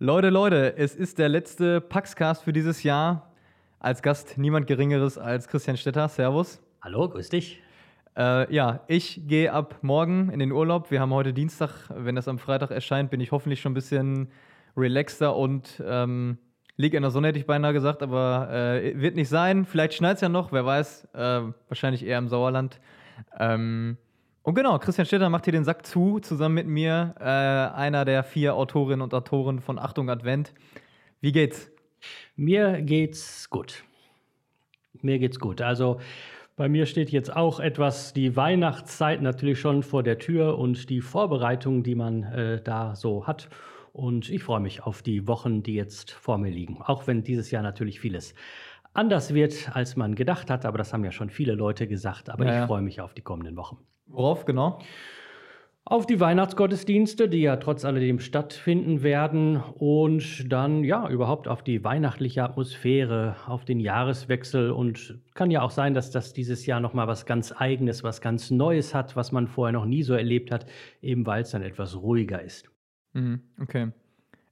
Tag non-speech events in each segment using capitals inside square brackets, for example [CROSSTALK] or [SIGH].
Leute, Leute, es ist der letzte Paxcast für dieses Jahr. Als Gast niemand Geringeres als Christian Stetter. Servus. Hallo, grüß dich. Äh, ja, ich gehe ab morgen in den Urlaub. Wir haben heute Dienstag. Wenn das am Freitag erscheint, bin ich hoffentlich schon ein bisschen relaxter und ähm, liege in der Sonne, hätte ich beinahe gesagt, aber äh, wird nicht sein. Vielleicht schneit es ja noch, wer weiß. Äh, wahrscheinlich eher im Sauerland. Ähm, und genau, Christian Stetter macht hier den Sack zu, zusammen mit mir, äh, einer der vier Autorinnen und Autoren von Achtung Advent. Wie geht's? Mir geht's gut. Mir geht's gut. Also bei mir steht jetzt auch etwas die Weihnachtszeit natürlich schon vor der Tür und die Vorbereitung, die man äh, da so hat. Und ich freue mich auf die Wochen, die jetzt vor mir liegen. Auch wenn dieses Jahr natürlich vieles anders wird, als man gedacht hat. Aber das haben ja schon viele Leute gesagt. Aber ja, ich freue mich auf die kommenden Wochen. Worauf genau? Auf die Weihnachtsgottesdienste, die ja trotz alledem stattfinden werden. Und dann ja überhaupt auf die weihnachtliche Atmosphäre, auf den Jahreswechsel. Und kann ja auch sein, dass das dieses Jahr nochmal was ganz Eigenes, was ganz Neues hat, was man vorher noch nie so erlebt hat, eben weil es dann etwas ruhiger ist. Mhm, okay.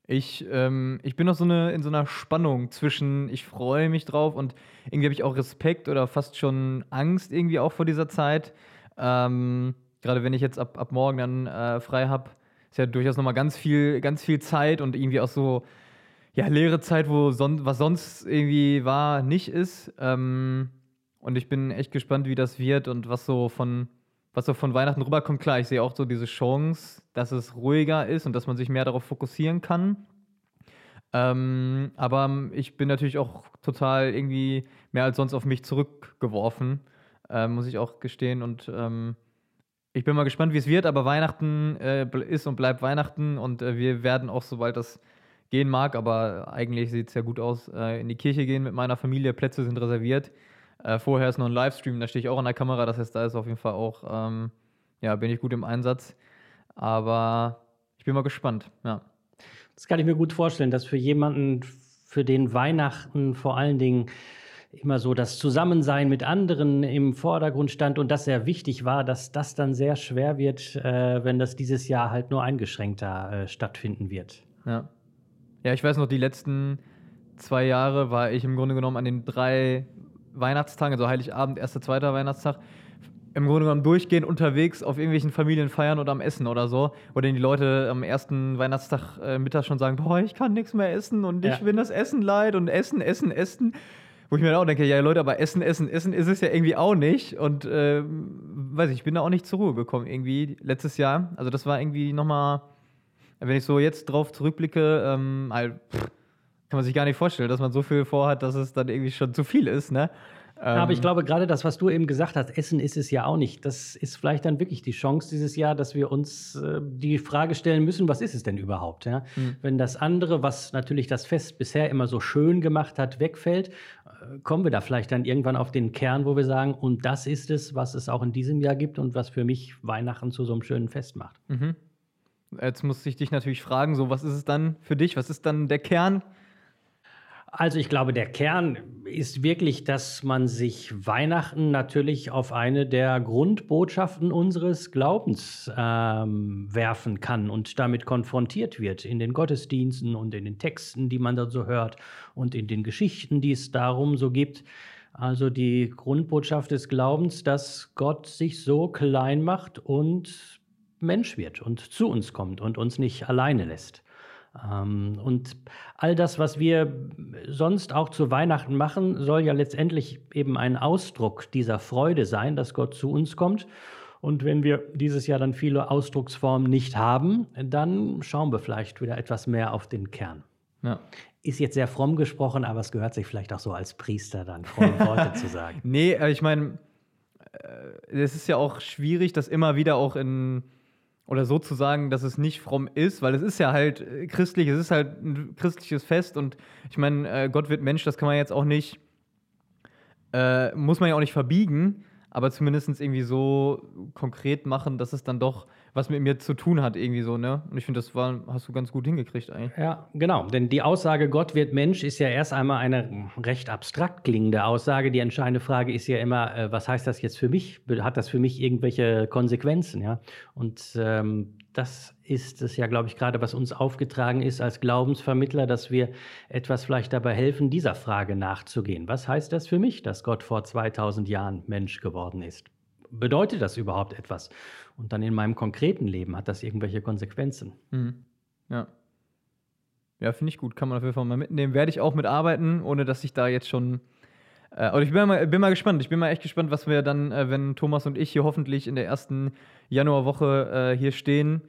Ich, ähm, ich bin noch so eine, in so einer Spannung zwischen, ich freue mich drauf und irgendwie habe ich auch Respekt oder fast schon Angst irgendwie auch vor dieser Zeit. Ähm, Gerade wenn ich jetzt ab, ab morgen dann äh, frei habe, ist ja durchaus nochmal ganz viel, ganz viel Zeit und irgendwie auch so, ja, leere Zeit, wo son was sonst irgendwie war, nicht ist. Ähm, und ich bin echt gespannt, wie das wird und was so von, was so von Weihnachten rüberkommt. Klar, ich sehe auch so diese Chance, dass es ruhiger ist und dass man sich mehr darauf fokussieren kann. Ähm, aber ich bin natürlich auch total irgendwie mehr als sonst auf mich zurückgeworfen, äh, muss ich auch gestehen. Und ähm, ich bin mal gespannt, wie es wird. Aber Weihnachten äh, ist und bleibt Weihnachten und äh, wir werden auch, sobald das gehen mag, aber eigentlich sieht es ja gut aus, äh, in die Kirche gehen mit meiner Familie. Plätze sind reserviert. Äh, vorher ist noch ein Livestream, da stehe ich auch an der Kamera. Das heißt, da ist auf jeden Fall auch, ähm, ja, bin ich gut im Einsatz. Aber ich bin mal gespannt, ja. Das kann ich mir gut vorstellen, dass für jemanden, für den Weihnachten vor allen Dingen immer so das Zusammensein mit anderen im Vordergrund stand und das sehr wichtig war, dass das dann sehr schwer wird, äh, wenn das dieses Jahr halt nur eingeschränkter äh, stattfinden wird. Ja. Ja, ich weiß noch, die letzten zwei Jahre war ich im Grunde genommen an den drei Weihnachtstagen, also Heiligabend, erster, zweiter Weihnachtstag, im Grunde genommen durchgehend unterwegs auf irgendwelchen Familienfeiern oder am Essen oder so, wo dann die Leute am ersten Weihnachtstag äh, Mittag schon sagen, boah, ich kann nichts mehr essen und ich bin das Essen leid und Essen, Essen, Essen. Wo ich mir dann auch denke, ja Leute, aber Essen, Essen, Essen ist es ja irgendwie auch nicht. Und äh, weiß ich, ich bin da auch nicht zur Ruhe gekommen irgendwie letztes Jahr. Also das war irgendwie nochmal, wenn ich so jetzt drauf zurückblicke, ähm, halt, pff, kann man sich gar nicht vorstellen, dass man so viel vorhat, dass es dann irgendwie schon zu viel ist, ne? Ja, aber ich ähm. glaube, gerade das, was du eben gesagt hast, Essen ist es ja auch nicht. Das ist vielleicht dann wirklich die Chance dieses Jahr, dass wir uns äh, die Frage stellen müssen, was ist es denn überhaupt? Ja? Mhm. Wenn das andere, was natürlich das Fest bisher immer so schön gemacht hat, wegfällt, kommen wir da vielleicht dann irgendwann auf den Kern, wo wir sagen, und das ist es, was es auch in diesem Jahr gibt und was für mich Weihnachten zu so einem schönen Fest macht. Mhm. Jetzt muss ich dich natürlich fragen, so was ist es dann für dich? Was ist dann der Kern? Also ich glaube, der Kern ist wirklich, dass man sich Weihnachten natürlich auf eine der Grundbotschaften unseres Glaubens ähm, werfen kann und damit konfrontiert wird in den Gottesdiensten und in den Texten, die man da so hört und in den Geschichten, die es darum so gibt. Also die Grundbotschaft des Glaubens, dass Gott sich so klein macht und Mensch wird und zu uns kommt und uns nicht alleine lässt. Ähm, und all das, was wir sonst auch zu Weihnachten machen, soll ja letztendlich eben ein Ausdruck dieser Freude sein, dass Gott zu uns kommt. Und wenn wir dieses Jahr dann viele Ausdrucksformen nicht haben, dann schauen wir vielleicht wieder etwas mehr auf den Kern. Ja. Ist jetzt sehr fromm gesprochen, aber es gehört sich vielleicht auch so als Priester dann fromme [LAUGHS] Worte zu sagen. Nee, äh, ich meine, äh, es ist ja auch schwierig, das immer wieder auch in oder so zu sagen, dass es nicht fromm ist, weil es ist ja halt äh, christlich, es ist halt ein christliches Fest und ich meine, äh, Gott wird Mensch, das kann man jetzt auch nicht, äh, muss man ja auch nicht verbiegen, aber zumindest irgendwie so konkret machen, dass es dann doch was mit mir zu tun hat, irgendwie so, ne? Und ich finde, das war, hast du ganz gut hingekriegt eigentlich. Ja, genau. Denn die Aussage, Gott wird Mensch, ist ja erst einmal eine recht abstrakt klingende Aussage. Die entscheidende Frage ist ja immer, äh, was heißt das jetzt für mich? Hat das für mich irgendwelche Konsequenzen, ja? Und ähm, das ist es ja, glaube ich, gerade, was uns aufgetragen ist als Glaubensvermittler, dass wir etwas vielleicht dabei helfen, dieser Frage nachzugehen. Was heißt das für mich, dass Gott vor 2000 Jahren Mensch geworden ist? Bedeutet das überhaupt etwas? Und dann in meinem konkreten Leben hat das irgendwelche Konsequenzen? Mhm. Ja. Ja, finde ich gut. Kann man auf jeden Fall mal mitnehmen. Werde ich auch mitarbeiten, ohne dass ich da jetzt schon. Äh, und ich bin mal, bin mal gespannt. Ich bin mal echt gespannt, was wir dann, äh, wenn Thomas und ich hier hoffentlich in der ersten Januarwoche äh, hier stehen,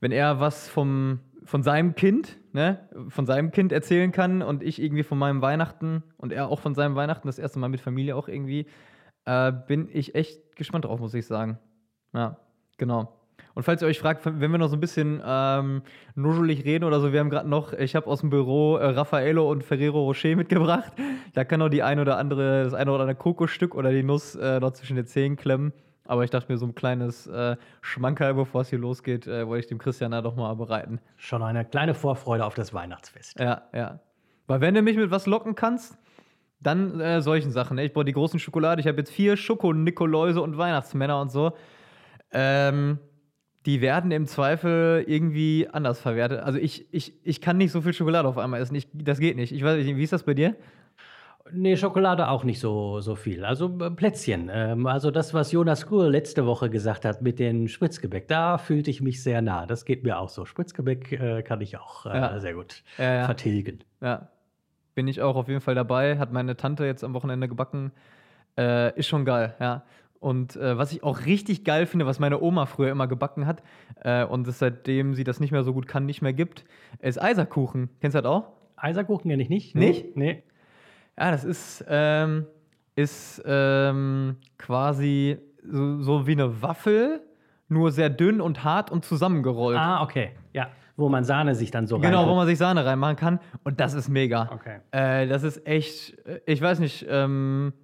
wenn er was vom, von seinem Kind, ne, von seinem Kind erzählen kann und ich irgendwie von meinem Weihnachten und er auch von seinem Weihnachten, das erste Mal mit Familie auch irgendwie, äh, bin ich echt gespannt drauf, muss ich sagen. Ja, genau. Und falls ihr euch fragt, wenn wir noch so ein bisschen ähm, nuschelig reden oder so, wir haben gerade noch, ich habe aus dem Büro äh, Raffaello und Ferrero Rocher [LAUGHS] mitgebracht. Da kann noch die ein oder andere, das eine oder andere Kokosstück oder die Nuss äh, noch zwischen den Zähnen klemmen. Aber ich dachte mir, so ein kleines äh, Schmankerl, bevor es hier losgeht, äh, wollte ich dem Christian da doch mal bereiten. Schon eine kleine Vorfreude auf das Weihnachtsfest. Ja, ja. Weil wenn du mich mit was locken kannst, dann äh, solchen Sachen. Ne? Ich brauche die großen Schokolade. Ich habe jetzt vier Schoko-Nikoläuse und Weihnachtsmänner und so. Ähm, die werden im Zweifel irgendwie anders verwertet. Also ich, ich, ich kann nicht so viel Schokolade auf einmal essen. Ich, das geht nicht. Ich weiß nicht, wie ist das bei dir? Nee, Schokolade auch nicht so, so viel. Also äh, Plätzchen. Ähm, also das, was Jonas Kuhl letzte Woche gesagt hat mit den Spritzgebäck, da fühlte ich mich sehr nah. Das geht mir auch so. Spritzgebäck äh, kann ich auch äh, ja. sehr gut ja, ja. vertilgen. Ja, bin ich auch auf jeden Fall dabei. Hat meine Tante jetzt am Wochenende gebacken. Äh, ist schon geil, ja. Und äh, was ich auch richtig geil finde, was meine Oma früher immer gebacken hat äh, und es seitdem sie das nicht mehr so gut kann, nicht mehr gibt, ist Eiserkuchen. Kennst du das auch? Eiserkuchen kenne ich nicht. Nicht? Nee. Ja, das ist, ähm, ist ähm, quasi so, so, wie eine Waffel, nur sehr dünn und hart und zusammengerollt. Ah, okay. Ja. Wo man Sahne sich dann so Genau, reinmacht. wo man sich Sahne reinmachen kann. Und das ist mega. Okay. Äh, das ist echt, äh, ich weiß nicht, ähm,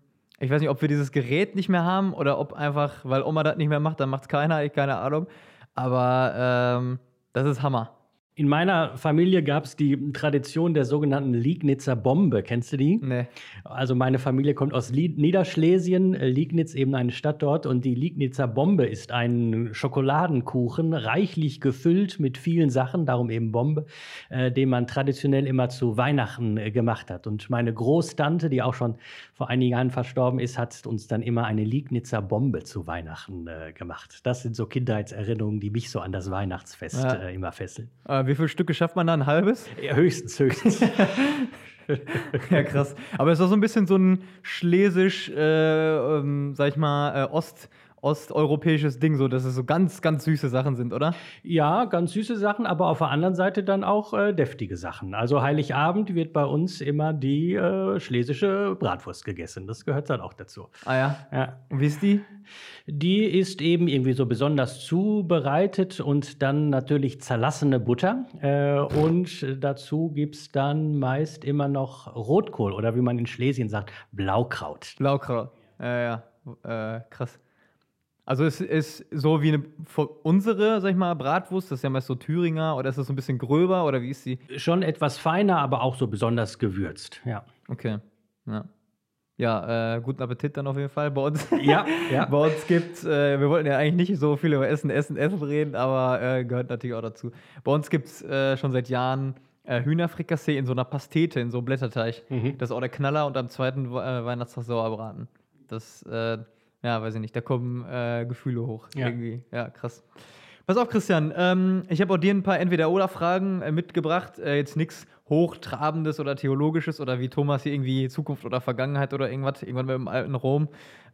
ich weiß nicht, ob wir dieses Gerät nicht mehr haben oder ob einfach, weil Oma das nicht mehr macht, dann macht es keiner, ich keine Ahnung. Aber ähm, das ist Hammer. In meiner Familie gab es die Tradition der sogenannten Liegnitzer Bombe. Kennst du die? Nee. Also meine Familie kommt aus Niederschlesien, äh, Liegnitz eben eine Stadt dort. Und die Liegnitzer Bombe ist ein Schokoladenkuchen, reichlich gefüllt mit vielen Sachen, darum eben Bombe, äh, den man traditionell immer zu Weihnachten äh, gemacht hat. Und meine Großtante, die auch schon vor einigen Jahren verstorben ist, hat uns dann immer eine Liegnitzer Bombe zu Weihnachten äh, gemacht. Das sind so Kindheitserinnerungen, die mich so an das Weihnachtsfest ja. Äh, immer fesseln. Äh, wie viele Stücke schafft man da? Ein halbes? Ja, höchstens, höchstens. [LAUGHS] ja, krass. Aber es ist auch so ein bisschen so ein schlesisch, äh, ähm, sag ich mal, äh, Ost- osteuropäisches Ding, so dass es so ganz, ganz süße Sachen sind, oder? Ja, ganz süße Sachen, aber auf der anderen Seite dann auch äh, deftige Sachen. Also Heiligabend wird bei uns immer die äh, schlesische Bratwurst gegessen. Das gehört dann auch dazu. Ah ja? Ja. Und wie ist die? Die ist eben irgendwie so besonders zubereitet und dann natürlich zerlassene Butter. Äh, und dazu gibt es dann meist immer noch Rotkohl oder wie man in Schlesien sagt, Blaukraut. Blaukraut, ja, ja, äh, krass. Also es ist so wie eine unsere, sag ich mal, Bratwurst, das ist ja meist so Thüringer oder ist das so ein bisschen gröber oder wie ist die? Schon etwas feiner, aber auch so besonders gewürzt, ja. Okay. Ja. Ja, äh, guten Appetit dann auf jeden Fall bei uns. Ja, ja. [LAUGHS] bei uns gibt äh, wir wollten ja eigentlich nicht so viel über Essen, Essen, Essen reden, aber äh, gehört natürlich auch dazu. Bei uns gibt es äh, schon seit Jahren äh, Hühnerfrikassee in so einer Pastete, in so einem Blätterteig. Mhm. Das ist auch der Knaller und am zweiten äh, Weihnachtstag Sauerbraten. Das äh, ja, weiß ich nicht, da kommen äh, Gefühle hoch. Ja. Irgendwie. Ja, krass. Pass auf, Christian. Ähm, ich habe auch dir ein paar Entweder-Oder-Fragen äh, mitgebracht. Äh, jetzt nichts Hochtrabendes oder Theologisches oder wie Thomas hier irgendwie Zukunft oder Vergangenheit oder irgendwas, irgendwann im alten Rom,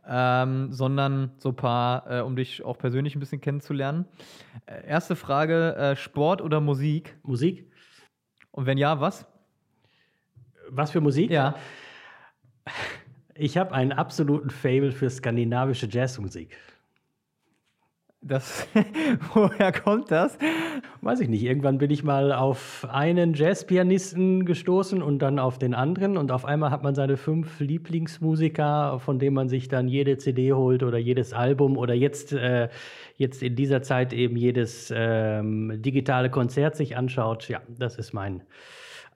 ähm, sondern so ein paar, äh, um dich auch persönlich ein bisschen kennenzulernen. Äh, erste Frage: äh, Sport oder Musik? Musik. Und wenn ja, was? Was für Musik? Ja. Ich habe einen absoluten Fable für skandinavische Jazzmusik. Das, [LAUGHS] woher kommt das? Weiß ich nicht. Irgendwann bin ich mal auf einen Jazzpianisten gestoßen und dann auf den anderen. Und auf einmal hat man seine fünf Lieblingsmusiker, von denen man sich dann jede CD holt oder jedes Album oder jetzt, äh, jetzt in dieser Zeit eben jedes ähm, digitale Konzert sich anschaut. Ja, das ist mein,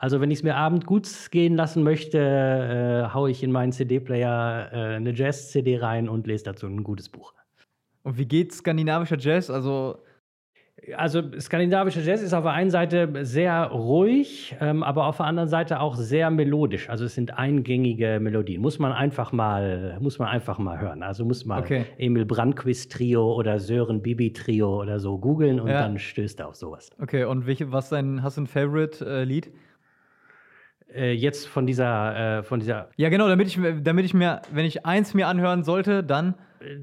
also wenn ich es mir abend gut gehen lassen möchte, äh, haue ich in meinen CD-Player äh, eine Jazz-CD rein und lese dazu ein gutes Buch. Und wie geht skandinavischer Jazz? Also Also skandinavischer Jazz ist auf der einen Seite sehr ruhig, ähm, aber auf der anderen Seite auch sehr melodisch. Also es sind eingängige Melodien. Muss man einfach mal, muss man einfach mal hören. Also muss man Okay. Emil Brandquist Trio oder Sören Bibi Trio oder so googeln und Ja. dann stößt er auf sowas. Okay, und welche, was dein, hast du ein Favorite-Lied? Äh, jetzt von dieser, äh, von dieser, ja, genau, damit ich, mir- damit ich mir, wenn ich eins mir anhören sollte, dann.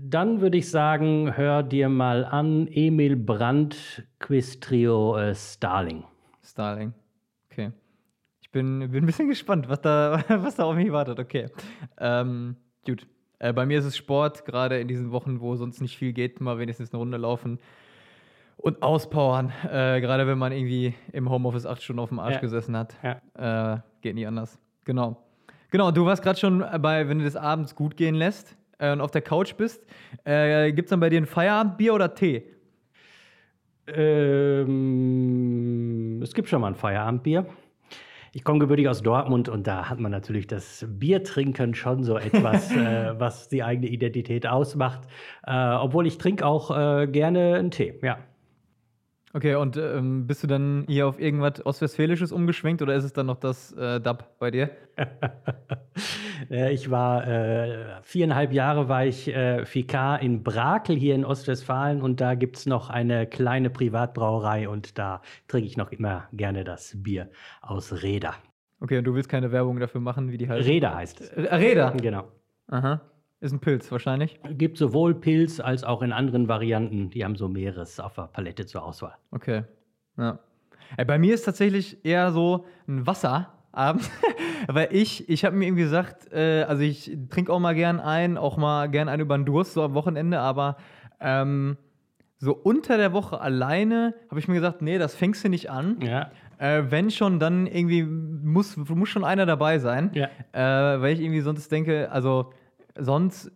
dann würde ich sagen, hör dir mal an Emil Brandquist Trio äh, Starling. Starling. Okay. Ich bin, bin ein bisschen gespannt, was da, [LAUGHS] was da auf mich wartet. Okay. Ähm, gut. Äh, bei mir ist es Sport, gerade in diesen Wochen, wo sonst nicht viel geht, mal wenigstens eine Runde laufen und auspowern. Äh, gerade wenn man irgendwie im Homeoffice acht Stunden auf dem Arsch Ja. gesessen hat. Ja. Äh, geht nicht anders. Genau. Genau, du warst gerade schon bei, wenn du das abends gut gehen lässt äh, und auf der Couch bist, äh, gibt es dann bei dir ein Feierabendbier oder Tee? Ähm, es gibt schon mal ein Feierabendbier. Ich komme gebürtig aus Dortmund und da hat man natürlich das Biertrinken schon so etwas, [LAUGHS] äh, was die eigene Identität ausmacht. Äh, obwohl ich trinke auch äh, gerne einen Tee, ja. Okay, und ähm, bist du dann hier auf irgendwas Ostwestfälisches umgeschwenkt oder ist es dann noch das äh, Dub bei dir? [LAUGHS] Äh, Ich war äh, viereinhalb Jahre war ich äh, Vikar in Brakel hier in Ostwestfalen und da gibt es noch eine kleine Privatbrauerei und da trinke ich noch immer gerne das Bier aus Reda. Okay, und du willst keine Werbung dafür machen, wie die heißt? Reda heißt es. Äh, Reda. Genau. Aha. Ist ein Pilz wahrscheinlich. Gibt sowohl Pilz als auch in anderen Varianten. Die haben so mehreres auf der Palette zur Auswahl. Okay. Ja. Ey, bei mir ist tatsächlich eher so ein Wasserabend, [LAUGHS] weil ich, ich habe mir irgendwie gesagt, äh, also ich trinke auch mal gern ein, auch mal gern einen über den Durst, so am Wochenende, aber ähm, so unter der Woche alleine habe ich mir gesagt, nee, das fängst du nicht an. Ja. Äh, wenn schon, dann irgendwie muss, muss schon einer dabei sein. Ja. Äh, weil ich irgendwie sonst denke, also sonst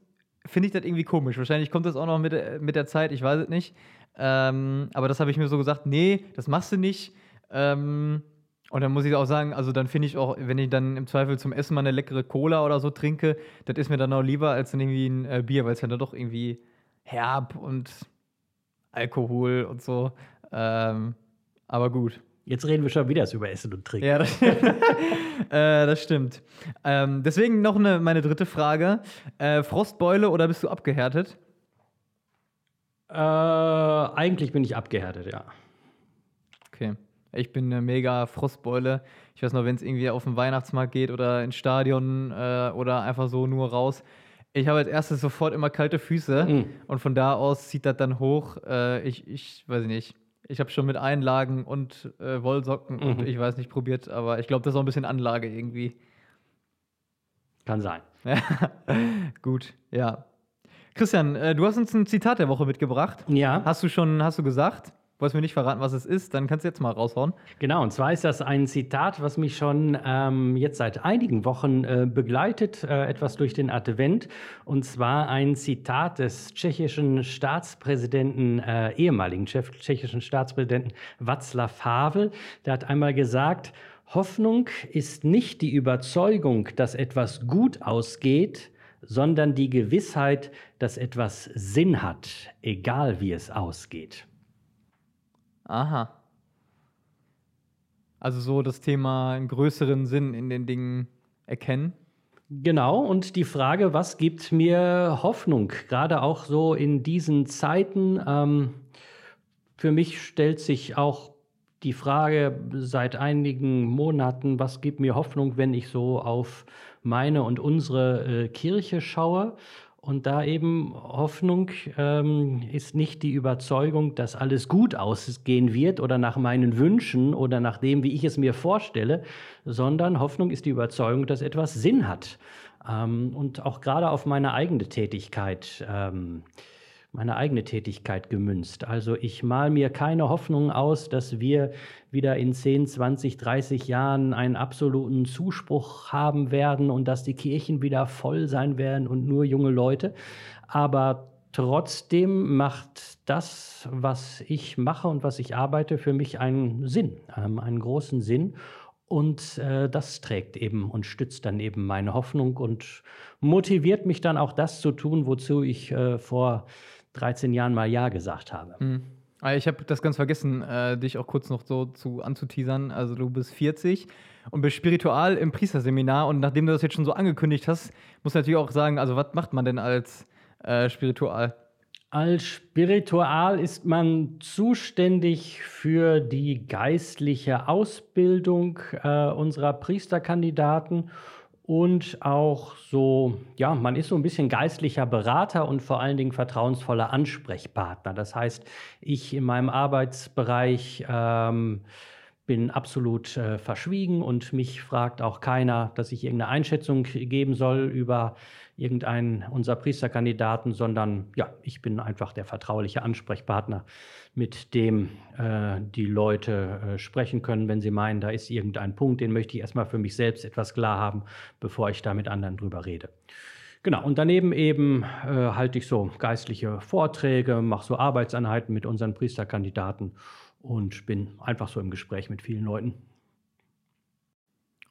finde ich das irgendwie komisch. Wahrscheinlich kommt das auch noch mit, der- mit der Zeit, ich weiß es nicht. Ähm, aber das habe ich mir so gesagt, nee, das machst du nicht. Ähm, und dann muss ich auch sagen, also dann finde ich auch, wenn ich dann im Zweifel zum Essen mal eine leckere Cola oder so trinke, das ist mir dann auch lieber als dann irgendwie ein äh, Bier, weil es ja dann doch irgendwie herb und Alkohol und so. Ähm, aber gut. Jetzt reden wir schon wieder über Essen und Trinken. Ja, das, [LAUGHS] äh, das stimmt. Ähm, deswegen noch eine, meine dritte Frage. Äh, Frostbeule oder bist du abgehärtet? Äh, eigentlich bin ich abgehärtet, ja. Okay. Ich bin eine mega Frostbeule. Ich weiß noch, wenn es irgendwie auf den Weihnachtsmarkt geht oder ins Stadion äh, oder einfach so nur raus. Ich habe als erstes sofort immer kalte Füße Mm. und von da aus zieht das dann hoch. Äh, ich, ich weiß nicht. Ich habe schon mit Einlagen und äh, Wollsocken und Mhm. ich weiß nicht probiert, aber ich glaube, das ist auch ein bisschen Anlage irgendwie. Kann sein. [LAUGHS] Gut, ja. Christian, äh, du hast uns ein Zitat der Woche mitgebracht. Ja, Hast du schon, hast du gesagt? Wolltest mir nicht verraten, was es ist? Dann kannst du jetzt mal raushauen. genau. Und zwar ist das ein Zitat, was mich schon ähm, jetzt seit einigen Wochen äh, begleitet, äh, etwas durch den Advent. Und zwar ein Zitat des tschechischen Staatspräsidenten, äh, ehemaligen tschechischen Staatspräsidenten Václav Havel. Der hat einmal gesagt, Hoffnung ist nicht die Überzeugung, dass etwas gut ausgeht, sondern die Gewissheit, dass etwas Sinn hat, egal wie es ausgeht. Aha. Also so das Thema einen größeren Sinn in den Dingen erkennen. Genau, und die Frage, was gibt mir Hoffnung, gerade auch so in diesen Zeiten? Ähm, für mich stellt sich auch die Frage seit einigen Monaten, was gibt mir Hoffnung, wenn ich so auf meine und unsere äh, Kirche schaue? Und da eben Hoffnung ähm, ist nicht die Überzeugung, dass alles gut ausgehen wird oder nach meinen Wünschen oder nach dem, wie ich es mir vorstelle, sondern Hoffnung ist die Überzeugung, dass etwas Sinn hat. Ähm, und auch gerade auf meine eigene Tätigkeit, ähm, meine eigene Tätigkeit gemünzt. Also ich mal mir keine Hoffnung aus, dass wir wieder in 10, 20, 30 Jahren einen absoluten Zuspruch haben werden und dass die Kirchen wieder voll sein werden und nur junge Leute. Aber trotzdem macht das, was ich mache und was ich arbeite, für mich einen Sinn, ähm, einen großen Sinn. Und äh, das trägt eben und stützt dann eben meine Hoffnung und motiviert mich dann auch das zu tun, wozu ich äh, vor 13 Jahren mal Ja gesagt habe. Hm. Ah, Ich habe das ganz vergessen, äh, dich auch kurz noch so zu anzuteasern. Also du bist 40 und bist spiritual im Priesterseminar und nachdem du das jetzt schon so angekündigt hast, musst du natürlich auch sagen, also was macht man denn als äh, spiritual? Als Spiritual ist man zuständig für die geistliche Ausbildung äh, unserer Priesterkandidaten und auch so, ja, man ist so ein bisschen geistlicher Berater und vor allen Dingen vertrauensvoller Ansprechpartner. Das heißt, ich in meinem Arbeitsbereich ähm, bin absolut äh, verschwiegen und mich fragt auch keiner, dass ich irgendeine Einschätzung geben soll über irgendeinen unserer Priesterkandidaten, sondern ja, ich bin einfach der vertrauliche Ansprechpartner, mit dem äh, die Leute äh, sprechen können, wenn sie meinen, da ist irgendein Punkt, den möchte ich erstmal für mich selbst etwas klar haben, bevor ich da mit anderen drüber rede. Genau, und daneben eben äh, halte ich so geistliche Vorträge, mache so Arbeitseinheiten mit unseren Priesterkandidaten und bin einfach so im Gespräch mit vielen Leuten.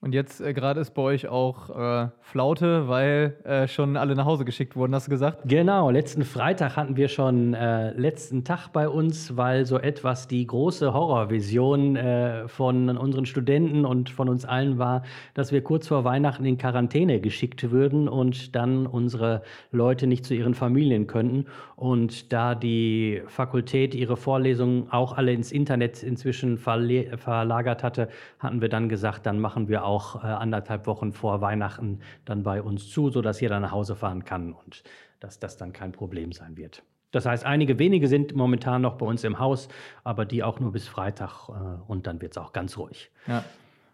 Und jetzt äh, gerade ist bei euch auch äh, Flaute, weil äh, schon alle nach Hause geschickt wurden, hast du gesagt? Genau, letzten Freitag hatten wir schon äh, letzten Tag bei uns, weil so etwas die große Horrorvision äh, von unseren Studenten und von uns allen war, dass wir kurz vor Weihnachten in Quarantäne geschickt würden und dann unsere Leute nicht zu ihren Familien könnten. Und da die Fakultät ihre Vorlesungen auch alle ins Internet inzwischen verlagert hatte, hatten wir dann gesagt, dann machen wir auch äh, anderthalb Wochen vor Weihnachten dann bei uns zu, sodass jeder nach Hause fahren kann und dass das dann kein Problem sein wird. Das heißt, einige wenige sind momentan noch bei uns im Haus, aber die auch nur bis Freitag äh, und dann wird es auch ganz ruhig. Ja.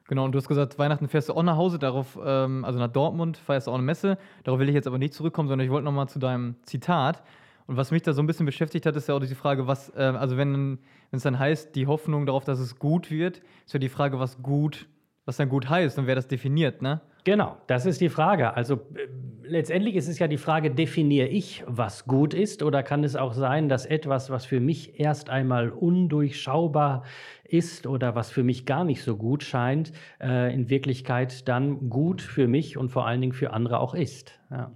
Genau, und du hast gesagt, Weihnachten fährst du auch nach Hause, darauf, ähm, also nach Dortmund, feierst du auch eine Messe. Darauf will ich jetzt aber nicht zurückkommen, sondern ich wollte nochmal zu deinem Zitat. Und was mich da so ein bisschen beschäftigt hat, ist ja auch diese Frage, was, äh, also wenn es dann heißt, die Hoffnung darauf, dass es gut wird, ist ja die Frage, was gut, was dann gut heißt und wer das definiert, ne? Genau, das ist die Frage. Also äh, letztendlich ist es ja die Frage, definiere ich, was gut ist, oder kann es auch sein, dass etwas, was für mich erst einmal undurchschaubar ist oder was für mich gar nicht so gut scheint, äh, in Wirklichkeit dann gut für mich und vor allen Dingen für andere auch ist. Ja.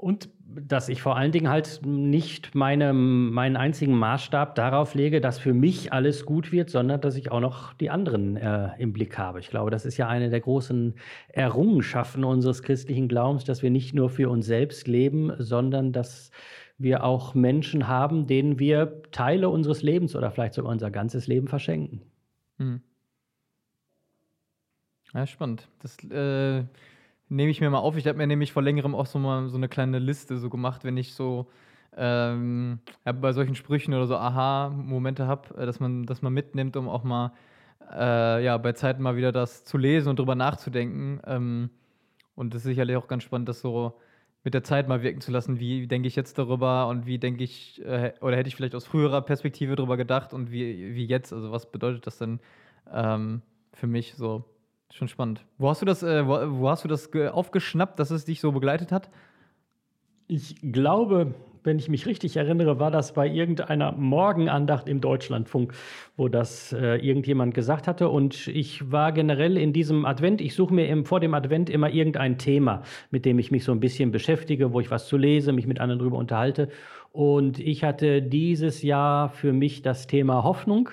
Und dass ich vor allen Dingen halt nicht meine, meinen einzigen Maßstab darauf lege, dass für mich alles gut wird, sondern dass ich auch noch die anderen äh, im Blick habe. Ich glaube, das ist ja eine der großen Errungenschaften unseres christlichen Glaubens, dass wir nicht nur für uns selbst leben, sondern dass wir auch Menschen haben, denen wir Teile unseres Lebens oder vielleicht sogar unser ganzes Leben verschenken. Hm. Ja, spannend. Das äh, nehme ich mir mal auf. Ich habe mir nämlich vor längerem auch so mal so eine kleine Liste so gemacht, wenn ich so ähm, bei solchen Sprüchen oder so Aha-Momente habe, äh, dass man das mal mitnimmt, um auch mal äh, ja, bei Zeiten mal wieder das zu lesen und drüber nachzudenken. Ähm, und das ist sicherlich auch ganz spannend, das so mit der Zeit mal wirken zu lassen. Wie denke ich jetzt darüber und wie denke ich, äh, oder hätte ich vielleicht aus früherer Perspektive darüber gedacht und wie, wie jetzt? Also, was bedeutet das denn ähm, für mich so? Schon spannend. Wo hast du das, äh, wo, wo, hast du das aufgeschnappt, dass es dich so begleitet hat? Ich glaube, wenn ich mich richtig erinnere, war das bei irgendeiner Morgenandacht im Deutschlandfunk, wo das äh, irgendjemand gesagt hatte. Und ich war generell in diesem Advent, ich suche mir im, vor dem Advent immer irgendein Thema, mit dem ich mich so ein bisschen beschäftige, wo ich was zu lese, mich mit anderen darüber unterhalte. Und ich hatte dieses Jahr für mich das Thema Hoffnung.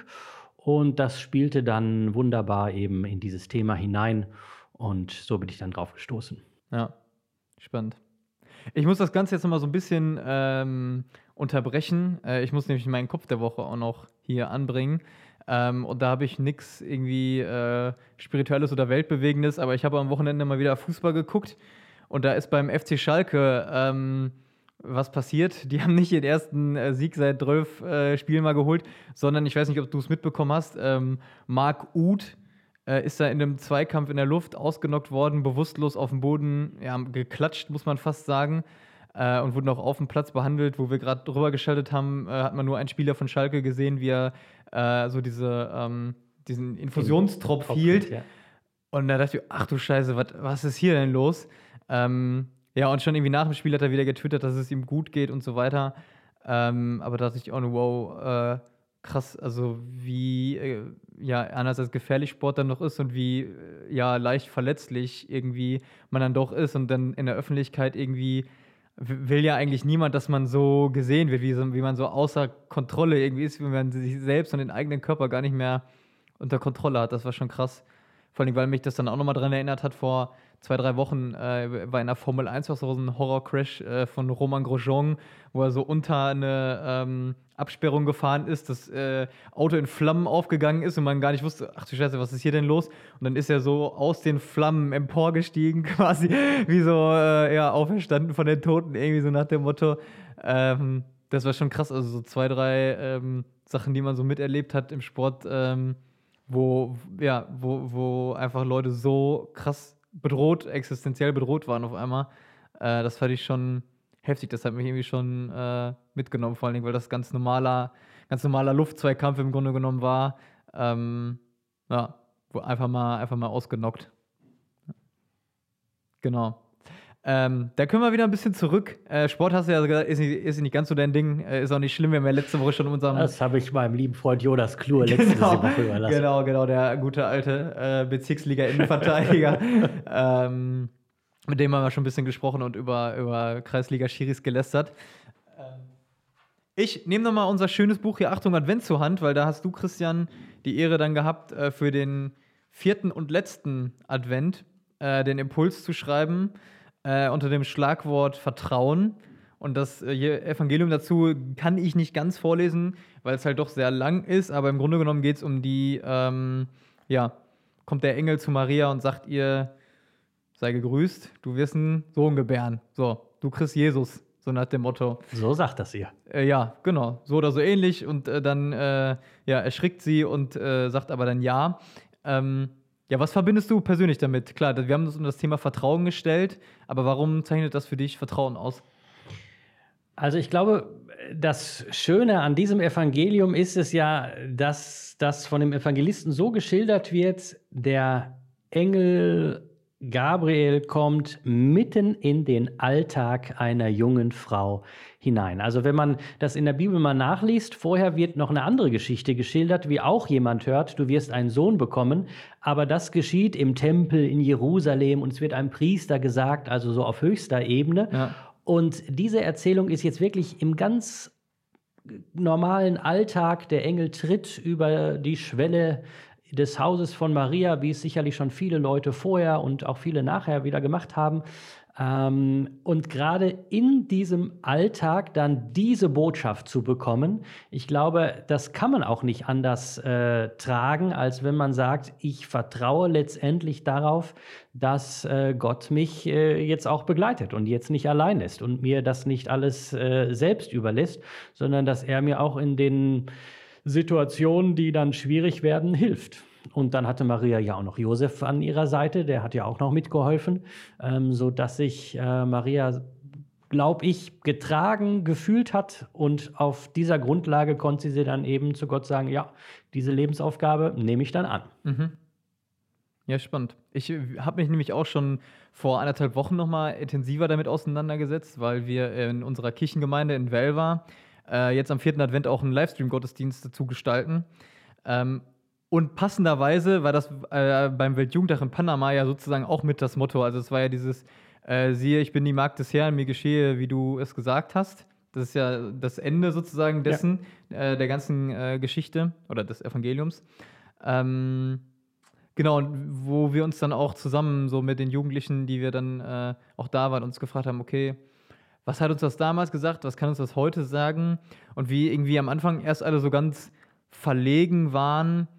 Und das spielte dann wunderbar eben in dieses Thema hinein. Und so bin ich dann drauf gestoßen. Ja, spannend. Ich muss das Ganze jetzt nochmal so ein bisschen ähm, unterbrechen. Äh, ich muss nämlich meinen Kopf der Woche auch noch hier anbringen. Ähm, und da habe ich nichts irgendwie äh, Spirituelles oder Weltbewegendes, aber ich habe am Wochenende mal wieder Fußball geguckt. Und da ist beim FC Schalke ähm, was passiert. [LAUGHS] Die haben nicht ihren ersten äh, Sieg seit 12 äh, Spielen mal geholt, sondern ich weiß nicht, ob du es mitbekommen hast. Ähm, Marc Uth äh, ist da in einem Zweikampf in der Luft ausgenockt worden, bewusstlos auf dem Boden, ja, geklatscht, muss man fast sagen. Äh, und wurde noch auf dem Platz behandelt, wo wir gerade drüber geschaltet haben, äh, hat man nur einen Spieler von Schalke gesehen, wie er äh, so diese, ähm, diesen Infusionstropf hielt. Ja. Und da dachte ich, ach du Scheiße, wat, was ist hier denn los? Ähm, ja, und schon irgendwie nach dem Spiel hat er wieder getwittert, dass es ihm gut geht und so weiter. Ähm, aber da dachte ich oh, wow, äh, krass, also wie, äh, ja, einerseits gefährlich Sport dann noch ist und wie, äh, ja, leicht verletzlich irgendwie man dann doch ist und dann in der Öffentlichkeit irgendwie will ja eigentlich niemand, dass man so gesehen wird, wie, so, wie man so außer Kontrolle irgendwie ist, wie man sich selbst und den eigenen Körper gar nicht mehr unter Kontrolle hat. Das war schon krass. Vor allem, weil mich das dann auch nochmal daran erinnert hat, vor zwei, drei Wochen äh, war in der Formel 1 was so ein Horror-Crash äh, von Roman Grosjean, wo er so unter eine ähm, Absperrung gefahren ist, das äh, Auto in Flammen aufgegangen ist und man gar nicht wusste, ach du Scheiße, was ist hier denn los? Und dann ist er so aus den Flammen emporgestiegen, [LAUGHS] quasi wie so äh, ja, auferstanden von den Toten, irgendwie so nach dem Motto. Ähm, das war schon krass, also so zwei, drei ähm, Sachen, die man so miterlebt hat im Sport, ähm, wo, ja, wo, wo einfach Leute so krass bedroht, existenziell bedroht waren auf einmal. Äh, das fand ich schon heftig. Das hat mich irgendwie schon äh, mitgenommen, vor allen Dingen, weil das ganz normaler, ganz normaler Luftzweikampf im Grunde genommen war. Ähm, ja, einfach mal, einfach mal ausgenockt. Genau. Ähm, da können wir wieder ein bisschen zurück. Äh, Sport hast du ja gesagt, ist nicht, ist nicht ganz so dein Ding. Äh, ist auch nicht schlimm. Wir haben ja letzte Woche schon unserem. Das habe ich meinem lieben Freund Jonas Klur letzte genau, Woche überlassen. Genau, genau, der gute alte äh, Bezirksliga-Innenverteidiger. [LAUGHS] ähm, mit dem haben wir schon ein bisschen gesprochen und über, über Kreisliga-Schiris gelästert. Ähm, ich nehme nochmal unser schönes Buch hier, Achtung Advent zur Hand, weil da hast du, Christian, die Ehre dann gehabt, äh, für den vierten und letzten Advent äh, den Impuls zu schreiben äh, unter dem Schlagwort Vertrauen. Und das äh, Evangelium dazu kann ich nicht ganz vorlesen, weil es halt doch sehr lang ist, aber im Grunde genommen geht es um die, ähm, ja, kommt der Engel zu Maria und sagt ihr, sei gegrüßt, du wirst einen Sohn gebären. So, du kriegst Jesus, so nach dem Motto. So sagt das ihr. Äh, ja, genau, so oder so ähnlich. Und äh, dann äh, ja, erschrickt sie und äh, sagt aber dann ja. Ähm, ja, was verbindest du persönlich damit? Klar, wir haben uns um das Thema Vertrauen gestellt, aber warum zeichnet das für dich Vertrauen aus? Also ich glaube, das Schöne an diesem Evangelium ist es ja, dass das von dem Evangelisten so geschildert wird, der Engel Gabriel kommt mitten in den Alltag einer jungen Frau hinein. Also wenn man das in der Bibel mal nachliest, vorher wird noch eine andere Geschichte geschildert, wie auch jemand hört, du wirst einen Sohn bekommen, aber das geschieht im Tempel in Jerusalem und es wird einem Priester gesagt, also so auf höchster Ebene. Ja. Und diese Erzählung ist jetzt wirklich im ganz normalen Alltag. Der Engel tritt über die Schwelle des Hauses von Maria, wie es sicherlich schon viele Leute vorher und auch viele nachher wieder gemacht haben. Ähm, und gerade in diesem Alltag dann diese Botschaft zu bekommen, ich glaube, das kann man auch nicht anders äh, tragen, als wenn man sagt, ich vertraue letztendlich darauf, dass äh, Gott mich äh, jetzt auch begleitet und jetzt nicht allein ist und mir das nicht alles äh, selbst überlässt, sondern dass er mir auch in den Situationen, die dann schwierig werden, hilft. Und dann hatte Maria ja auch noch Josef an ihrer Seite, der hat ja auch noch mitgeholfen, ähm, sodass sich äh, Maria, glaube ich, getragen gefühlt hat. Und auf dieser Grundlage konnte sie dann eben zu Gott sagen, ja, diese Lebensaufgabe nehme ich dann an. Mhm. Ja, spannend. Ich äh, habe mich nämlich auch schon vor anderthalb Wochen nochmal intensiver damit auseinandergesetzt, weil wir in unserer Kirchengemeinde in Velva äh, jetzt am vierten Advent auch einen Livestream-Gottesdienst dazu gestalten. Ähm, und passenderweise war das äh, beim Weltjugendtag in Panama ja sozusagen auch mit das Motto. Also es war ja dieses, äh, siehe, ich bin die Magd des Herrn, mir geschehe, wie du es gesagt hast. Das ist ja das Ende sozusagen dessen, ja. äh, der ganzen äh, Geschichte oder des Evangeliums. Ähm, genau, wo wir uns dann auch zusammen so mit den Jugendlichen, die wir dann äh, auch da waren, uns gefragt haben, okay, was hat uns das damals gesagt, was kann uns das heute sagen? Und wie irgendwie am Anfang erst alle so ganz verlegen waren,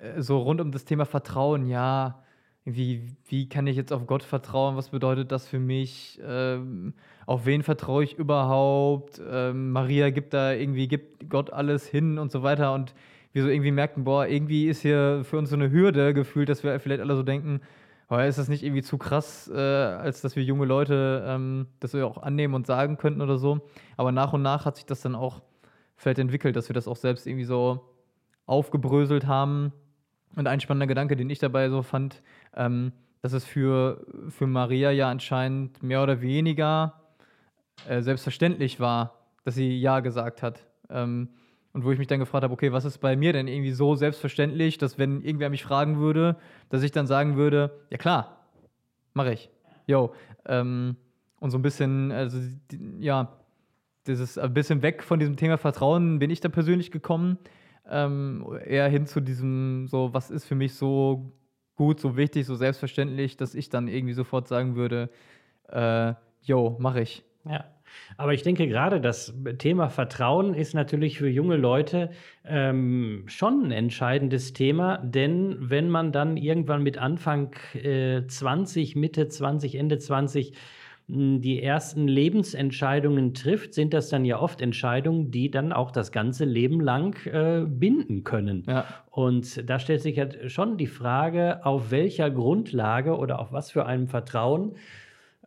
äh, so rund um das Thema Vertrauen, ja, wie, wie kann ich jetzt auf Gott vertrauen? Was bedeutet das für mich? Ähm, auf wen vertraue ich überhaupt? Ähm, Maria gibt da irgendwie, gibt Gott alles hin und so weiter. Und wir so irgendwie merken, boah, irgendwie ist hier für uns so eine Hürde gefühlt, dass wir vielleicht alle so denken, oh, ist das nicht irgendwie zu krass, äh, als dass wir junge Leute ähm, das auch annehmen und sagen könnten oder so. Aber nach und nach hat sich das dann auch vielleicht entwickelt, dass wir das auch selbst irgendwie so aufgebröselt haben und ein spannender Gedanke, den ich dabei so fand, ähm, dass es für, für Maria ja anscheinend mehr oder weniger äh, selbstverständlich war, dass sie Ja gesagt hat. Ähm, und wo ich mich dann gefragt habe, okay, was ist bei mir denn irgendwie so selbstverständlich, dass wenn irgendwer mich fragen würde, dass ich dann sagen würde, ja klar, mache ich. Jo. Ähm, Und so ein bisschen, also ja, dieses ein bisschen weg von diesem Thema Vertrauen bin ich da persönlich gekommen. Ähm, eher hin zu diesem, so, was ist für mich so gut, so wichtig, so selbstverständlich, dass ich dann irgendwie sofort sagen würde, äh, yo, mach ich. Ja. Aber ich denke gerade, das Thema Vertrauen ist natürlich für junge Leute ähm, schon ein entscheidendes Thema, denn wenn man dann irgendwann mit Anfang äh, 20, Mitte 20, Ende 20 hm, die ersten Lebensentscheidungen trifft, sind das dann ja oft Entscheidungen, die dann auch das ganze Leben lang äh, binden können. Ja. Und da stellt sich ja schon die Frage, auf welcher Grundlage oder auf was für einem Vertrauen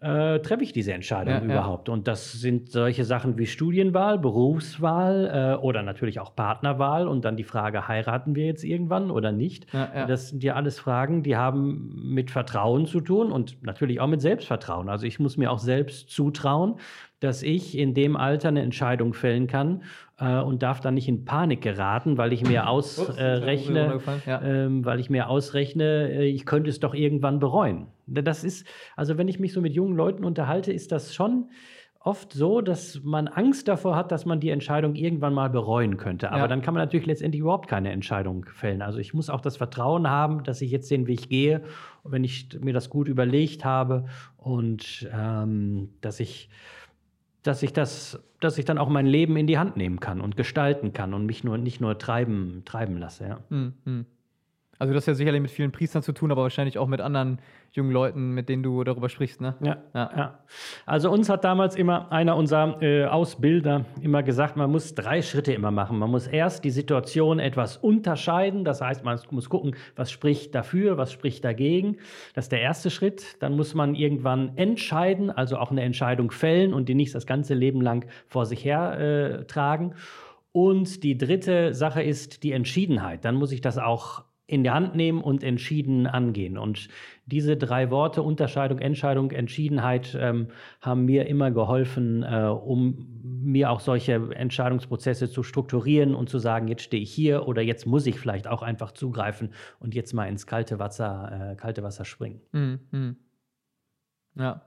äh, treffe ich diese Entscheidung ja, überhaupt? Ja. Und das sind solche Sachen wie Studienwahl, Berufswahl äh, oder natürlich auch Partnerwahl und dann die Frage, heiraten wir jetzt irgendwann oder nicht? Ja, das sind ja alles Fragen, die haben mit Vertrauen zu tun und natürlich auch mit Selbstvertrauen. Also ich muss mir auch selbst zutrauen, dass ich in dem Alter eine Entscheidung fällen kann äh, und darf dann nicht in Panik geraten, weil ich mir [LAUGHS] ausrechne, äh, ja. ähm, weil ich mir ausrechne, äh, ich könnte es doch irgendwann bereuen. Das ist, also wenn ich mich so mit jungen Leuten unterhalte, ist das schon oft so, dass man Angst davor hat, dass man die Entscheidung irgendwann mal bereuen könnte. Aber ja. dann kann man natürlich letztendlich überhaupt keine Entscheidung fällen. Also ich muss auch das Vertrauen haben, dass ich jetzt den Weg gehe, wenn ich mir das gut überlegt habe und ähm, dass ich dass ich das, dass ich dann auch mein Leben in die Hand nehmen kann und gestalten kann und mich nur nicht nur treiben, treiben lasse. Ja. Mhm. Also das hat ja sicherlich mit vielen Priestern zu tun, aber wahrscheinlich auch mit anderen jungen Leuten, mit denen du darüber sprichst, ne? Ja, ja. ja. Also uns hat damals immer einer unserer äh, Ausbilder immer gesagt, man muss drei Schritte immer machen. Man muss erst die Situation etwas unterscheiden, das heißt, man muss gucken, was spricht dafür, was spricht dagegen. Das ist der erste Schritt. Dann muss man irgendwann entscheiden, also auch eine Entscheidung fällen und die nicht das ganze Leben lang vor sich her äh, tragen. Und die dritte Sache ist die Entschiedenheit. Dann muss ich das auch in der Hand nehmen und entschieden angehen. Und diese drei Worte, Unterscheidung, Entscheidung, Entschiedenheit, ähm, haben mir immer geholfen, äh, um mir auch solche Entscheidungsprozesse zu strukturieren und zu sagen, jetzt stehe ich hier oder jetzt muss ich vielleicht auch einfach zugreifen und jetzt mal ins kalte Wasser, äh, kalte Wasser springen. Mhm. Ja.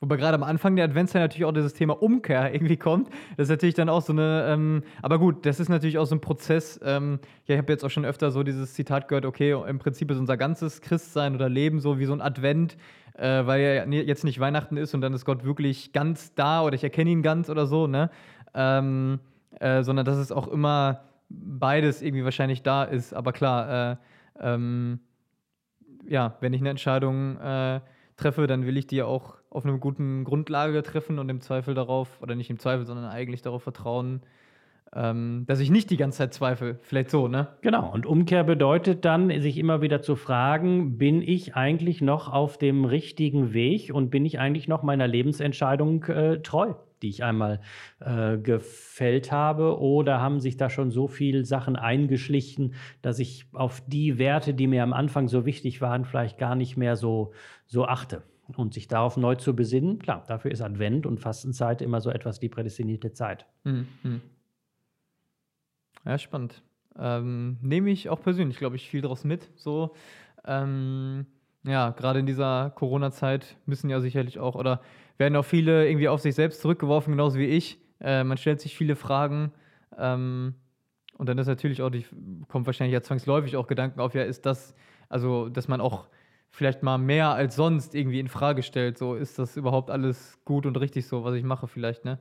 Wobei gerade am Anfang der Adventszeit natürlich auch dieses Thema Umkehr [LAUGHS] irgendwie kommt. Das ist natürlich dann auch so eine, ähm, aber gut, das ist natürlich auch so ein Prozess. Ähm, ja, ich habe jetzt auch schon öfter so dieses Zitat gehört, okay, im Prinzip ist unser ganzes Christsein oder Leben so wie so ein Advent, äh, weil ja jetzt nicht Weihnachten ist und dann ist Gott wirklich ganz da oder ich erkenne ihn ganz oder so, ne? Ähm, äh, sondern dass es auch immer beides irgendwie wahrscheinlich da ist. Aber klar, äh, ähm, ja, wenn ich eine Entscheidung äh, treffe, dann will ich die auch auf einer guten Grundlage treffen und im Zweifel darauf, oder nicht im Zweifel, sondern eigentlich darauf vertrauen, ähm, dass ich nicht die ganze Zeit zweifle. Vielleicht so, ne? Genau. Und Umkehr bedeutet dann, sich immer wieder zu fragen, bin ich eigentlich noch auf dem richtigen Weg und bin ich eigentlich noch meiner Lebensentscheidung äh, treu, die ich einmal äh, gefällt habe? Oder haben sich da schon so viele Sachen eingeschlichen, dass ich auf die Werte, die mir am Anfang so wichtig waren, vielleicht gar nicht mehr so, so achte? und sich darauf neu zu besinnen, klar, dafür ist Advent und Fastenzeit immer so etwas die prädestinierte Zeit. Mhm. Ja, spannend. Ähm, nehme ich auch persönlich, glaube ich, viel daraus mit. So, ähm, ja, gerade in dieser Corona-Zeit müssen ja sicherlich auch oder werden auch viele irgendwie auf sich selbst zurückgeworfen, genauso wie ich. Äh, man stellt sich viele Fragen. Ähm, und dann ist natürlich auch, die, kommt wahrscheinlich ja zwangsläufig auch Gedanken auf, ja, ist das, also, dass man auch vielleicht mal mehr als sonst irgendwie in Frage stellt. So, ist das überhaupt alles gut und richtig so, was ich mache, vielleicht, ne?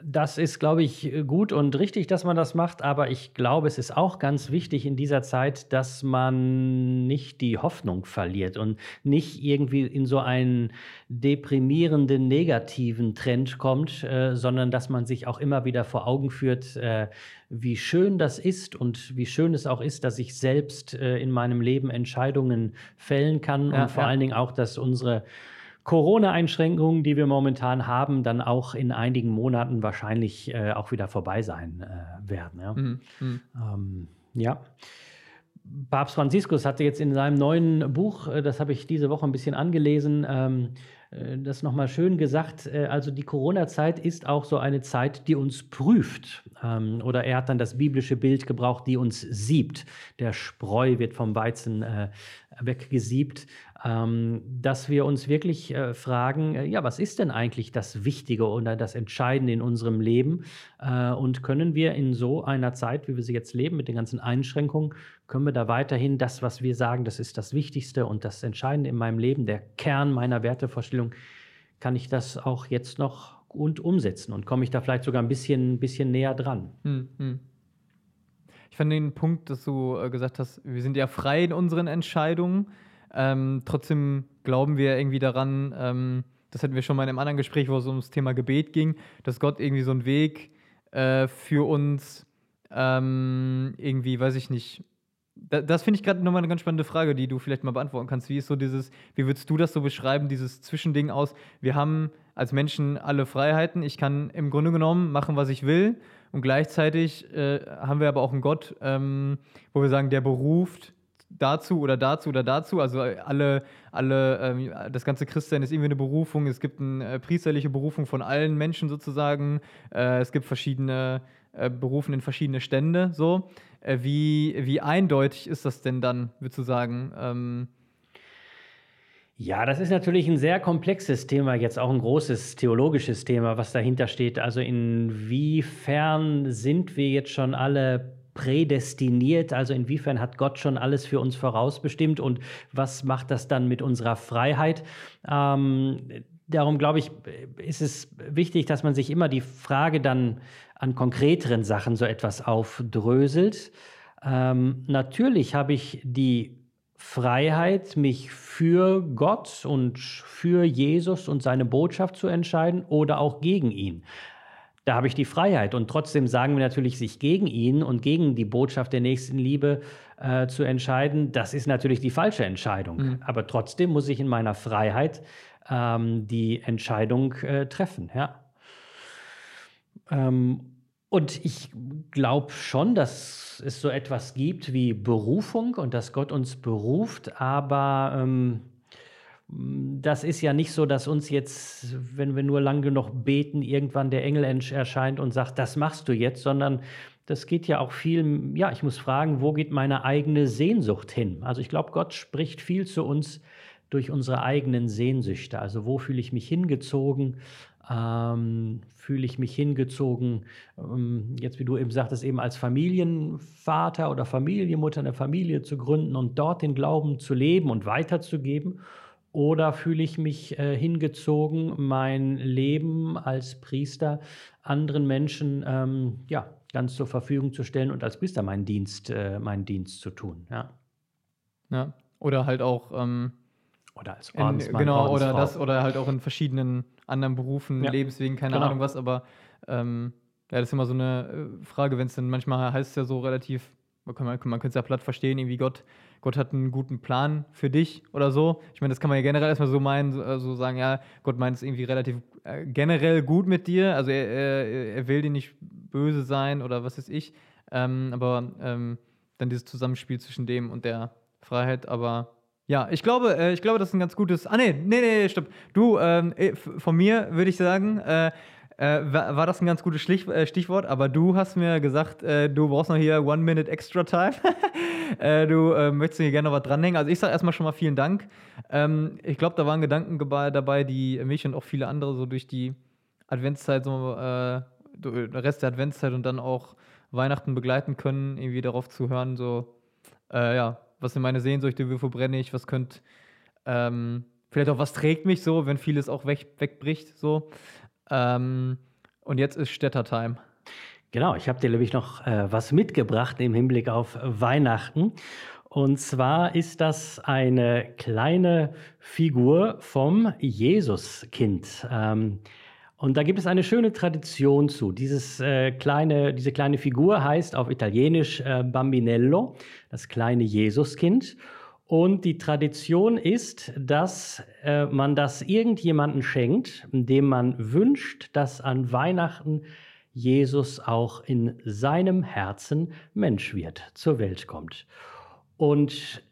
Das ist, glaube ich, gut und richtig, dass man das macht, aber ich glaube, es ist auch ganz wichtig in dieser Zeit, dass man nicht die Hoffnung verliert und nicht irgendwie in so einen deprimierenden, negativen Trend kommt, äh, sondern dass man sich auch immer wieder vor Augen führt, äh, wie schön das ist und wie schön es auch ist, dass ich selbst äh, in meinem Leben Entscheidungen fällen kann ja, und vor ja. allen Dingen auch, dass unsere Corona-Einschränkungen, die wir momentan haben, dann auch in einigen Monaten wahrscheinlich äh, auch wieder vorbei sein äh, werden. Ja. Mhm. Mhm. Ähm, ja. Papst Franziskus hatte jetzt in seinem neuen Buch, äh, das habe ich diese Woche ein bisschen angelesen, ähm, äh, das nochmal schön gesagt. Äh, also die Corona-Zeit ist auch so eine Zeit, die uns prüft. Ähm, oder er hat dann das biblische Bild gebraucht, die uns siebt. Der Spreu wird vom Weizen weggesiebt, ähm, dass wir uns wirklich äh, fragen, äh, ja, was ist denn eigentlich das Wichtige oder das Entscheidende in unserem Leben? Äh, und können wir in so einer Zeit, wie wir sie jetzt leben, mit den ganzen Einschränkungen, können wir da weiterhin das, was wir sagen, das ist das Wichtigste und das Entscheidende in meinem Leben, der Kern meiner Wertevorstellung, kann ich das auch jetzt noch gut umsetzen und komme ich da vielleicht sogar ein bisschen, bisschen näher dran? Hm, hm. Ich fand den Punkt, dass du äh, gesagt hast, wir sind ja frei in unseren Entscheidungen. Ähm, trotzdem glauben wir irgendwie daran, ähm, das hatten wir schon mal in einem anderen Gespräch, wo es ums Thema Gebet ging, dass Gott irgendwie so einen Weg äh, für uns ähm, irgendwie, weiß ich nicht, da, das finde ich gerade nochmal eine ganz spannende Frage, die du vielleicht mal beantworten kannst. Wie ist so dieses, wie würdest du das so beschreiben, dieses Zwischending aus, wir haben als Menschen alle Freiheiten, ich kann im Grunde genommen machen, was ich will und gleichzeitig äh, haben wir aber auch einen Gott, ähm, wo wir sagen, der beruft dazu oder dazu oder dazu. Also alle, alle, ähm, das ganze Christsein ist irgendwie eine Berufung. Es gibt eine äh, priesterliche Berufung von allen Menschen sozusagen. Äh, es gibt verschiedene äh, Berufen in verschiedene Stände. So, äh, wie, wie eindeutig ist das denn dann, würdest du sagen? Ähm, ja, das ist natürlich ein sehr komplexes Thema, jetzt auch ein großes theologisches Thema, was dahinter steht. Also inwiefern sind wir jetzt schon alle prädestiniert? Also inwiefern hat Gott schon alles für uns vorausbestimmt und was macht das dann mit unserer Freiheit? Ähm, darum glaube ich, ist es wichtig, dass man sich immer die Frage dann an konkreteren Sachen so etwas aufdröselt. Ähm, natürlich habe ich die Freiheit, mich für Gott und für Jesus und seine Botschaft zu entscheiden oder auch gegen ihn. Da habe ich die Freiheit. Und trotzdem sagen wir natürlich, sich gegen ihn und gegen die Botschaft der Nächstenliebe äh, zu entscheiden, das ist natürlich die falsche Entscheidung. Mhm. Aber trotzdem muss ich in meiner Freiheit ähm, die Entscheidung äh, treffen. Ja. Ähm, und ich glaube schon, dass es so etwas gibt wie Berufung und dass Gott uns beruft, aber ähm, das ist ja nicht so, dass uns jetzt, wenn wir nur lang genug beten, irgendwann der Engel erscheint und sagt, das machst du jetzt, sondern das geht ja auch viel, ja, ich muss fragen, wo geht meine eigene Sehnsucht hin? Also ich glaube, Gott spricht viel zu uns durch unsere eigenen Sehnsüchte. Also wo fühle ich mich hingezogen? ähm, fühle ich mich hingezogen, ähm, jetzt wie du eben sagtest, eben als Familienvater oder Familienmutter eine Familie zu gründen und dort den Glauben zu leben und weiterzugeben? Oder fühle ich mich äh, hingezogen, mein Leben als Priester anderen Menschen ähm, ja, ganz zur Verfügung zu stellen und als Priester meinen Dienst, äh, meinen Dienst zu tun? Ja. ja. Oder halt auch ähm, oder als Ordensmann, Genau, oder das, oder halt auch in verschiedenen anderen Berufen, ja. Lebenswegen, keine genau. Ahnung was, aber ähm, ja, das ist immer so eine äh, Frage, wenn es dann manchmal heißt es ja so relativ, man, kann, man, man könnte es ja platt verstehen, irgendwie Gott, Gott hat einen guten Plan für dich oder so. Ich meine, das kann man ja generell erstmal so meinen, so, so sagen, ja, Gott meint es irgendwie relativ äh, generell gut mit dir, also er, er, er, will dir nicht böse sein oder was weiß ich, ähm, aber ähm, dann dieses Zusammenspiel zwischen dem und der Freiheit, aber ja, ich glaube, äh, ich glaube, das ist ein ganz gutes. Ah, nee, nee, nee, stopp. Du, ähm, äh, von mir würde ich sagen, äh, äh, war, war, das ein ganz gutes äh, Stichwort, aber du hast mir gesagt, äh, du brauchst noch hier One Minute Extra Time. [LAUGHS] du möchtest hier gerne noch was dranhängen. Also ich sage erstmal schon mal vielen Dank. Ähm, ich glaube, da waren Gedanken dabei, die mich und auch viele andere so durch die Adventszeit, so äh, Rest der Adventszeit und dann auch Weihnachten begleiten können, irgendwie darauf zu hören, so, ja, was sind meine Sehnsüchte, wofür brenne ich, was könnte, ähm, vielleicht auch was trägt mich so, wenn vieles auch weg, wegbricht, so. Ähm, und jetzt ist Städtertime. Genau, ich habe dir nämlich noch äh, was mitgebracht im Hinblick auf Weihnachten. Und zwar ist das eine kleine Figur vom Jesuskind. Ähm, und da gibt es eine schöne Tradition zu. Dieses, äh, kleine, diese kleine Figur heißt auf Italienisch äh, Bambinello, das kleine Jesuskind. Und die Tradition ist, dass äh, man das irgendjemanden schenkt, dem man wünscht, dass an Weihnachten Jesus auch in seinem Herzen Mensch wird, zur Welt kommt. Und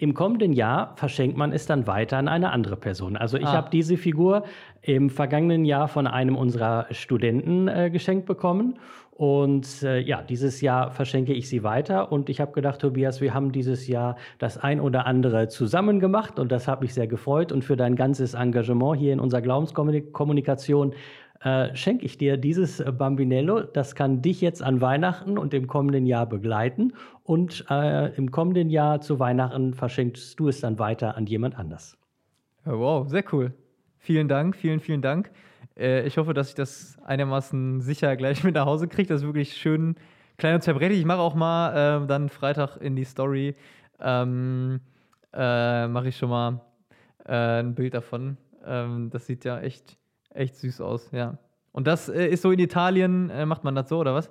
Im kommenden Jahr verschenkt man es dann weiter an eine andere Person. Also ich Ah. habe diese Figur im vergangenen Jahr von einem unserer Studenten äh, geschenkt bekommen. Und äh, ja, dieses Jahr verschenke ich sie weiter. Und ich habe gedacht, Tobias, wir haben dieses Jahr das ein oder andere zusammen gemacht. Und das hat mich sehr gefreut. Und für dein ganzes Engagement hier in unserer Glaubenskommunikation äh, schenke ich dir dieses Bambinello. Das kann dich jetzt an Weihnachten und im kommenden Jahr begleiten. Und äh, im kommenden Jahr zu Weihnachten verschenkst du es dann weiter an jemand anders. Wow, sehr cool. Vielen Dank, vielen, vielen Dank. Äh, ich hoffe, dass ich das einigermaßen sicher gleich [LAUGHS] mit nach Hause kriege. Das ist wirklich schön klein und zerbrechlich. Ich mache auch mal äh, dann Freitag in die Story, ähm, äh, mache ich schon mal äh, ein Bild davon. Ähm, das sieht ja echt, echt süß aus, ja. Und das äh, ist so in Italien, macht man das so, oder was?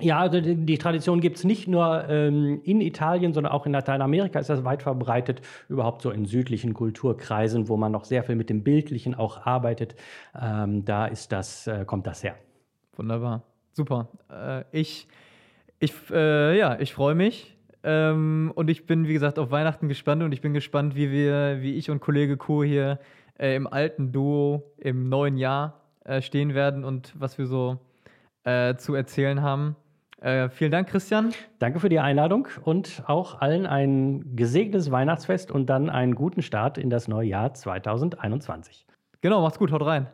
Ja, also die, Tradition gibt es nicht nur ähm, in Italien, sondern auch in Lateinamerika ist das weit verbreitet, überhaupt so in südlichen Kulturkreisen, wo man noch sehr viel mit dem Bildlichen auch arbeitet. Ähm, da ist das, äh, kommt das her. Wunderbar. Super. Äh, ich ich, äh, ja, ich freue mich. Ähm, und ich bin, wie gesagt, auf Weihnachten gespannt und ich bin gespannt, wie wir, wie ich und Kollege Kuh hier äh, im alten Duo im neuen Jahr äh, stehen werden und was wir so äh, zu erzählen haben. Äh, vielen Dank, Christian. Danke für die Einladung und auch allen ein gesegnetes Weihnachtsfest und dann einen guten Start in das neue Jahr 2021. Genau, macht's gut, haut rein.